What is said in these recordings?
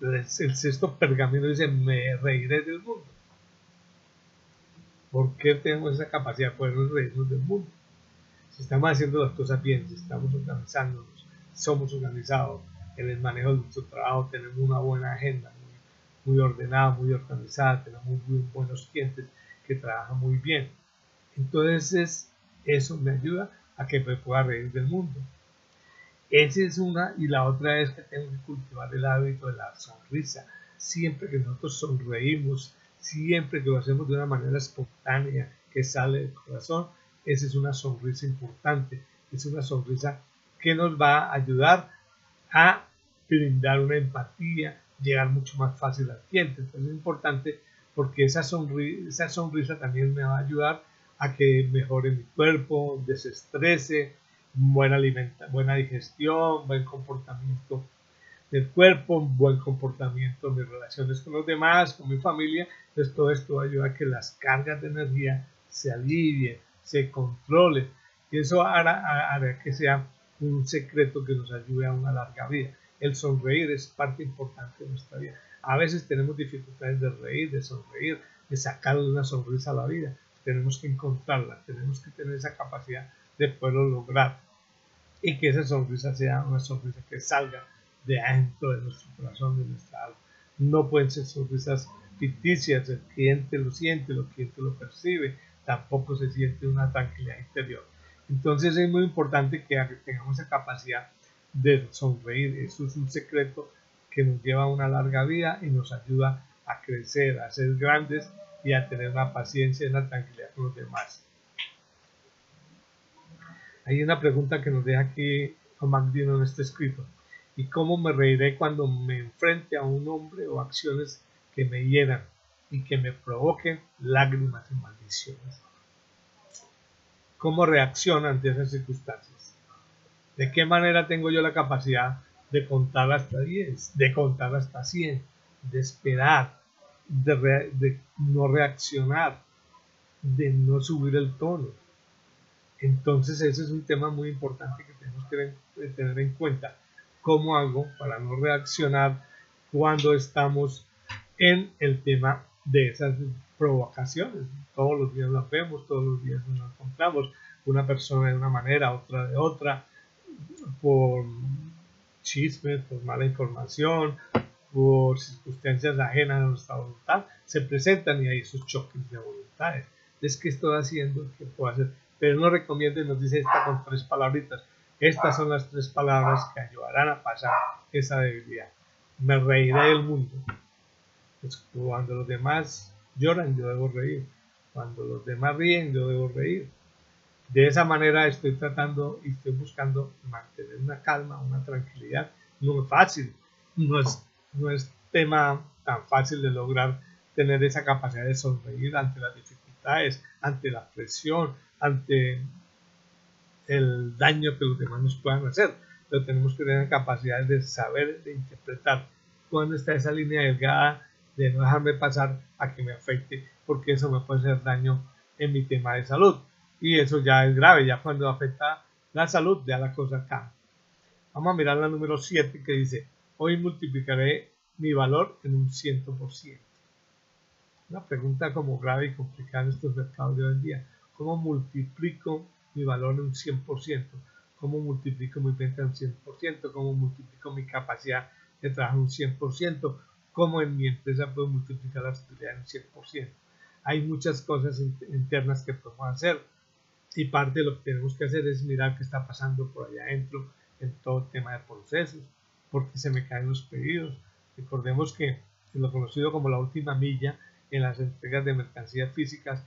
el sexto pergamino dice, me reiré del mundo. ¿Por qué tenemos esa capacidad de poder reírnos del mundo? Si estamos haciendo las cosas bien, si estamos organizándonos, somos organizados en el manejo de nuestro trabajo, tenemos una buena agenda, muy, ordenada, muy organizada, tenemos muy buenos clientes que trabajan muy bien. Entonces eso me ayuda a que me pueda reír del mundo. Esa es una y la otra es que tengo que cultivar el hábito de la sonrisa. Siempre que nosotros sonreímos, siempre que lo hacemos de una manera espontánea, que sale del corazón, esa es una sonrisa importante. Es una sonrisa que nos va a ayudar a brindar una empatía, llegar mucho más fácil al cliente. Entonces es importante porque esa sonrisa, esa sonrisa también me va a ayudar a que mejore mi cuerpo, desestrese, buena, alimenta, buena digestión, buen comportamiento del cuerpo, buen comportamiento en mis relaciones con los demás, con mi familia. Entonces todo esto ayuda a que las cargas de energía se alivien, se controlen. Y eso hará, que sea un secreto que nos ayude a una larga vida. El sonreír es parte importante de nuestra vida. A veces tenemos dificultades de reír, de sonreír, de sacarle una sonrisa a la vida. Tenemos que encontrarla, tenemos que tener esa capacidad de poderlo lograr y que esa sonrisa sea una sonrisa que salga de adentro de nuestro corazón, de nuestra alma. No pueden ser sonrisas ficticias, el cliente lo siente, el cliente lo percibe, tampoco se siente una tranquilidad interior. Entonces es muy importante que tengamos esa capacidad de sonreír. Eso es un secreto que nos lleva a una larga vida y nos ayuda a crecer, a ser grandes y a tener una paciencia y una tranquilidad con los demás. Hay una pregunta que nos deja aquí Magdino en este escrito. ¿Y cómo me reiré cuando me enfrente a un hombre o acciones que me hieran y que me provoquen lágrimas y maldiciones? ¿Cómo reacciono ante esas circunstancias? ¿De qué manera tengo yo la capacidad de contar hasta 10, de contar hasta 100, de esperar, de no reaccionar, de no subir el tono? Entonces ese es un tema muy importante que tenemos que tener en cuenta. ¿Cómo hago para no reaccionar cuando estamos en el tema de esas provocaciones? Todos los días las vemos, todos los días nos encontramos. Una persona de una manera, otra de otra, por chismes, por mala información, por circunstancias ajenas a nuestra voluntad, se presentan y hay esos choques de voluntades. Es que estoy haciendo, ¿qué puedo hacer? Pero no recomienda y nos dice esta con tres palabritas. Estas son las tres palabras que ayudarán a pasar esa debilidad. Me reiré del mundo. Pues cuando los demás lloran, yo debo reír. Cuando los demás ríen, yo debo reír. De esa manera estoy tratando y estoy buscando mantener una calma, una tranquilidad. No es fácil, no es, no es tema tan fácil de lograr tener esa capacidad de sonreír ante las dificultades, ante la presión, ante el daño que los demás nos puedan hacer. Pero tenemos que tener capacidad de saber, de interpretar cuándo está esa línea delgada de no dejarme pasar a que me afecte, porque eso me puede hacer daño en mi tema de salud. Y eso ya es grave, ya cuando afecta la salud, ya la cosa cambia. Vamos a mirar la número 7 que dice, hoy multiplicaré mi valor en un 100%. Una pregunta como grave y complicada en estos mercados de hoy en día. ¿Cómo multiplico mi valor en un 100%? ¿Cómo multiplico mi venta en un 100%? ¿Cómo multiplico mi capacidad de trabajo en un 100%? ¿Cómo en mi empresa puedo multiplicar la actividad en un 100%? Hay muchas cosas internas que podemos hacer y parte de lo que tenemos que hacer es mirar qué está pasando por allá adentro en todo el tema de procesos, porque se me caen los pedidos. Recordemos que lo conocido como la última milla en las entregas de mercancías físicas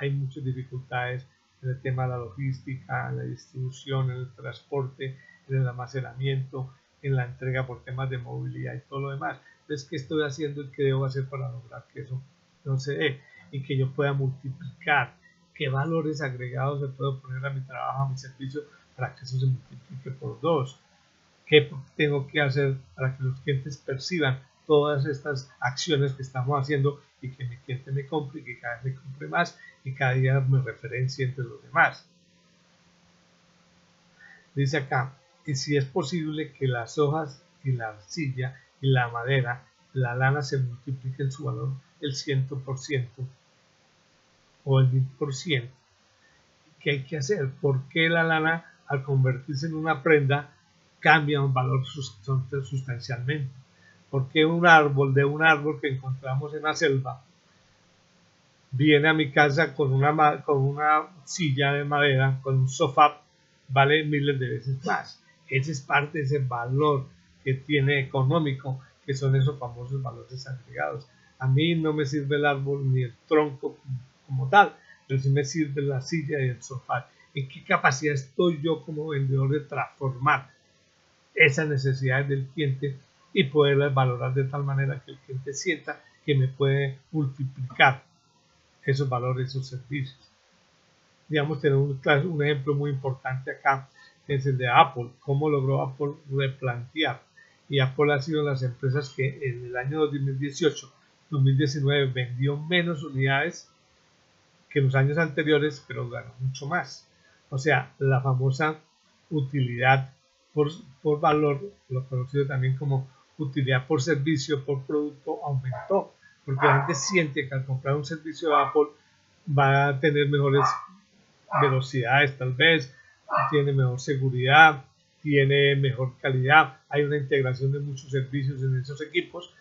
hay muchas dificultades en el tema de la logística, en la distribución, en el transporte, en el almacenamiento, en la entrega por temas de movilidad y todo lo demás. Entonces, ¿qué estoy haciendo y qué debo hacer para lograr que eso no se dé y que yo pueda multiplicar? ¿Qué valores agregados se puedo poner a mi trabajo, a mi servicio para que eso se multiplique por dos? ¿Qué tengo que hacer para que los clientes perciban todas estas acciones que estamos haciendo y que mi cliente me compre y que cada vez me compre más día me referencie entre los demás. Dice acá, y si es posible que las hojas y la arcilla y la madera, la lana se multiplica en su valor el 100% o el 1000%. ¿Qué hay que hacer? ¿Por qué la lana al convertirse en una prenda cambia un valor sustancialmente? ¿Por qué un árbol de un árbol que encontramos en la selva viene a mi casa con una, con una silla de madera, con un sofá, vale miles de veces más? Ese es parte de ese valor que tiene económico, que son esos famosos valores agregados. A mí no me sirve el árbol ni el tronco como tal, pero sí me sirve la silla y el sofá. ¿En qué capacidad estoy yo como vendedor de transformar esas necesidades del cliente y poderlas valorar de tal manera que el cliente sienta que me puede multiplicar esos valores, esos servicios? Digamos, tener un, un ejemplo muy importante acá es el de Apple. ¿Cómo logró Apple replantear? Y Apple ha sido las empresas que en el año 2018, 2019 vendió menos unidades que en los años anteriores, pero ganó mucho más. O sea, la famosa utilidad por, por valor, lo conocido también como utilidad por servicio, por producto, aumentó. Porque la gente siente que al comprar un servicio de Apple va a tener mejores velocidades, tal vez, tiene mejor seguridad, tiene mejor calidad, hay una integración de muchos servicios en esos equipos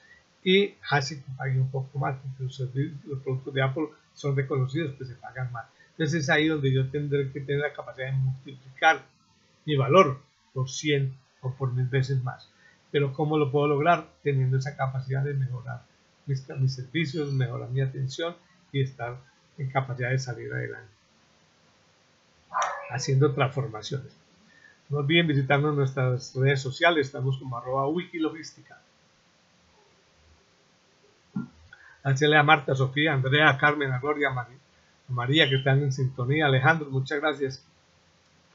y hace que paguen un poco más, porque los, productos de Apple son reconocidos que se pagan más. Entonces es ahí donde yo tendré que tener la capacidad de multiplicar mi valor por 100 o por mil veces más. Pero ¿cómo lo puedo lograr? Teniendo esa capacidad de mejorar mis, servicios, mejorar mi atención y estar en capacidad de salir adelante haciendo transformaciones. No olviden visitarnos en nuestras redes sociales, estamos como arroba wikilogística. Hacerle a Marta, Sofía, Andrea, Carmen, a Gloria, a María, que están en sintonía. Alejandro, muchas gracias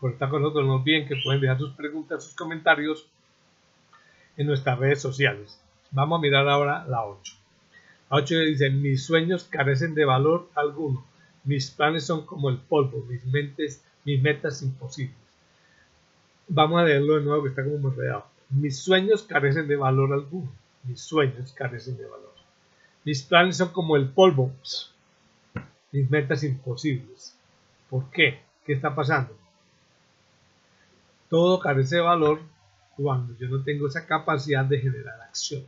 por estar con nosotros. No olviden que pueden dejar sus preguntas, sus comentarios en nuestras redes sociales. Vamos a mirar ahora la 8. La 8 dice, mis sueños carecen de valor alguno. Mis planes son como el polvo, mis mentes mis metas imposibles. Vamos a leerlo de nuevo que está como enredado. Mis sueños carecen de valor alguno. Mis sueños carecen de valor. Mis planes son como el polvo. Mis metas imposibles. ¿Por qué? ¿Qué está pasando? Todo carece de valor cuando yo no tengo esa capacidad de generar acción.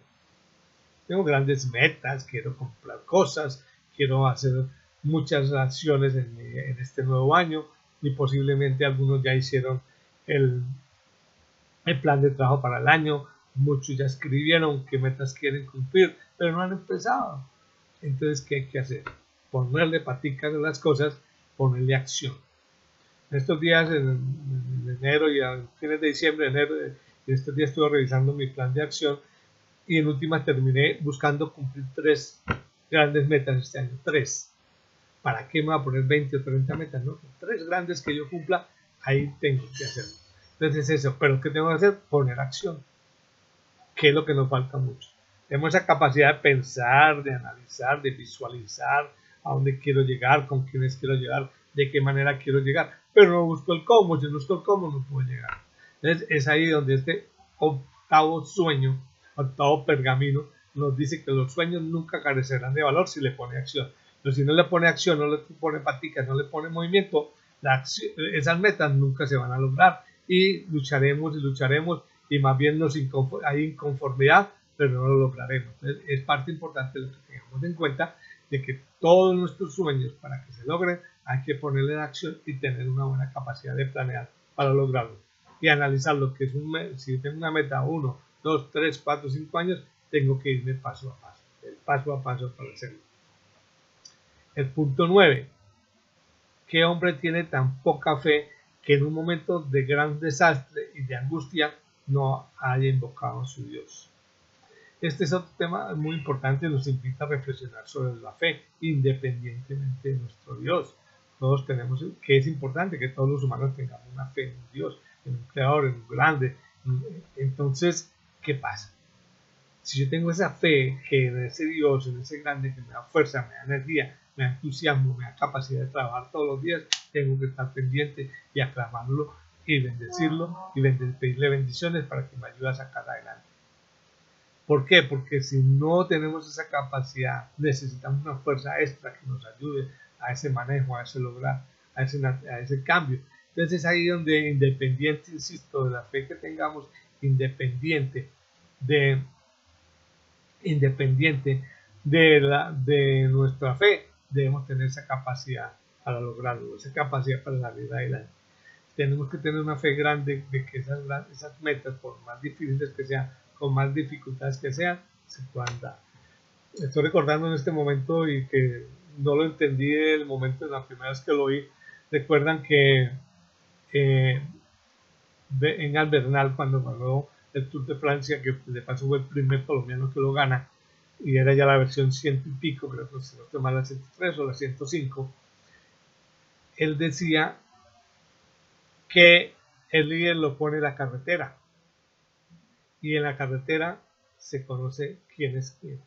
Tengo grandes metas, quiero comprar cosas, quiero hacer muchas acciones en, este nuevo año, y posiblemente algunos ya hicieron el, el plan de trabajo para el año, muchos ya escribieron qué metas quieren cumplir, pero no han empezado. Entonces, ¿qué hay que hacer? Ponerle paticas a las cosas, ponerle acción. En estos días, en, enero y a fines de diciembre, enero, y estos días estuve revisando mi plan de acción y en última terminé buscando cumplir tres grandes metas este año. Tres. ¿para qué me voy a poner 20 o 30 metas? No, tres grandes que yo cumpla, ahí tengo que hacerlo. Entonces eso, pero ¿qué tengo que hacer? Poner acción, que es lo que nos falta mucho. Tenemos esa capacidad de pensar, de analizar, de visualizar a dónde quiero llegar, con quiénes quiero llegar, de qué manera quiero llegar, pero no busco el cómo, si no busco el cómo no puedo llegar. Entonces es ahí donde este octavo sueño, octavo pergamino, nos dice que los sueños nunca carecerán de valor si le pone acción. Pero si no le pone acción, no le pone paticas, no le pone movimiento, esas metas nunca se van a lograr y lucharemos y lucharemos y más bien nos hay inconformidad, pero no lo lograremos. es parte importante lo que tengamos en cuenta de que todos nuestros sueños para que se logren hay que ponerle en acción y tener una buena capacidad de planear para lograrlo y analizar lo que es un si tengo una meta 1, 2, 3, 4, 5 años, tengo que irme paso a paso, el paso a paso para hacerlo. El punto 9. ¿Qué hombre tiene tan poca fe que en un momento de gran desastre y de angustia no haya invocado a su Dios? Este es otro tema muy importante, nos invita a reflexionar sobre la fe, independientemente de nuestro Dios. Todos tenemos, que es importante que todos los humanos tengamos una fe en Dios, en un creador, en un grande. Entonces, ¿qué pasa? Si yo tengo esa fe que en ese Dios, en ese grande que me da fuerza, me da energía, me entusiasmo, me da capacidad de trabajar todos los días, tengo que estar pendiente y aclamarlo y bendecirlo y pedirle bendiciones para que me ayude a sacar adelante. ¿Por qué? Porque si no tenemos esa capacidad, necesitamos una fuerza extra que nos ayude a ese manejo, a ese lograr, a ese, a ese cambio. Entonces es ahí donde independiente, insisto, de la fe que tengamos, independiente de, independiente de, la, de nuestra fe, debemos tener esa capacidad para lograrlo, esa capacidad para salir adelante. Tenemos que tener una fe grande de que esas, esas metas, por más difíciles que sean, con más dificultades que sean, se puedan dar. Estoy recordando en este momento y que no lo entendí el momento de la primera vez que lo oí. Recuerdan que eh, en Albernal, cuando ganó el Tour de Francia, que de paso fue el primer colombiano que lo gana, y era ya la versión ciento y pico, creo que se no la 103 o la 105, él decía que el líder lo pone la carretera y en la carretera se conoce quién es quién.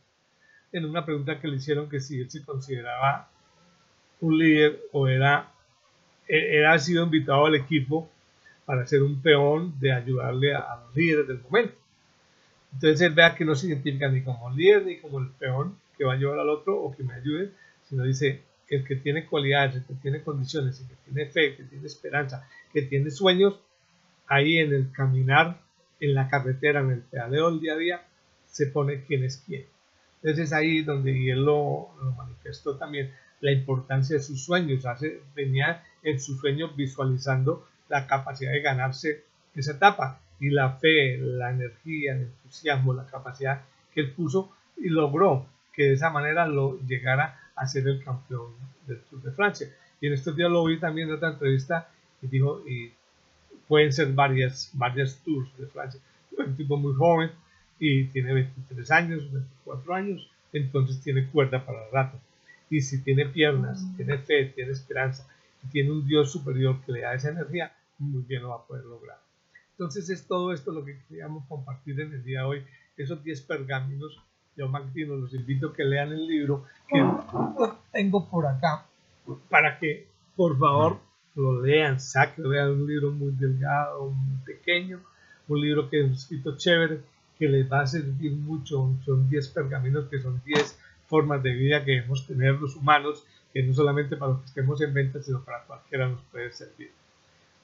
En una pregunta que le hicieron que si él se consideraba un líder o era, era sido invitado al equipo para ser un peón de ayudarle a, los líderes del momento. Entonces él vea que no se identifica ni como líder ni como el peón que va a llevar al otro o que me ayude, sino dice el que tiene cualidades, el que tiene condiciones, el que tiene fe, que tiene esperanza, que tiene sueños, ahí en el caminar, en la carretera, en el pedaleo del día a día, se pone quién es quién. Entonces ahí donde él lo, manifestó también, la importancia de sus sueños, hace, venía en sus sueños visualizando la capacidad de ganarse esa etapa y la fe, la energía, el entusiasmo, la capacidad que él puso y logró que de esa manera lo llegara a ser el campeón del Tour de Francia. Y en estos días lo vi también en otra entrevista y dijo, y pueden ser varias, varias Tours de Francia. Un tipo muy joven y tiene 23 años, 24 años, entonces tiene cuerda para el rato. Y si tiene piernas, tiene fe, tiene esperanza, y tiene un Dios superior que le da esa energía, muy bien lo va a poder lograr. Entonces es todo esto lo que queríamos compartir en el día de hoy, esos 10 pergaminos. Yo, Magdino, los invito a que lean el libro que tengo por acá para que por favor lo lean, saquen, vean un libro muy delgado, muy pequeño, un libro que es escrito chévere, que les va a servir mucho. Son 10 pergaminos que son 10 formas de vida que debemos tener los humanos, que no solamente para los que estemos en venta, sino para cualquiera nos puede servir.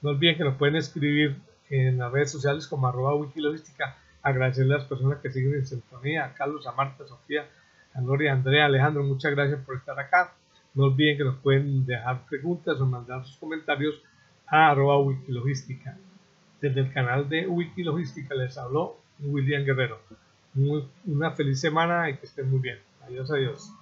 No olviden que nos pueden escribir en las redes sociales como arroba wikilogística. Agradecerle a las personas que siguen en sintonía, a Carlos, a Marta, a Sofía, a Gloria, a Andrea, Alejandro, muchas gracias por estar acá. No olviden que nos pueden dejar preguntas o mandar sus comentarios a arroba wikilogística. Desde el canal de Wikilogística les habló William Guerrero. una feliz semana y que estén muy bien. Adiós, adiós.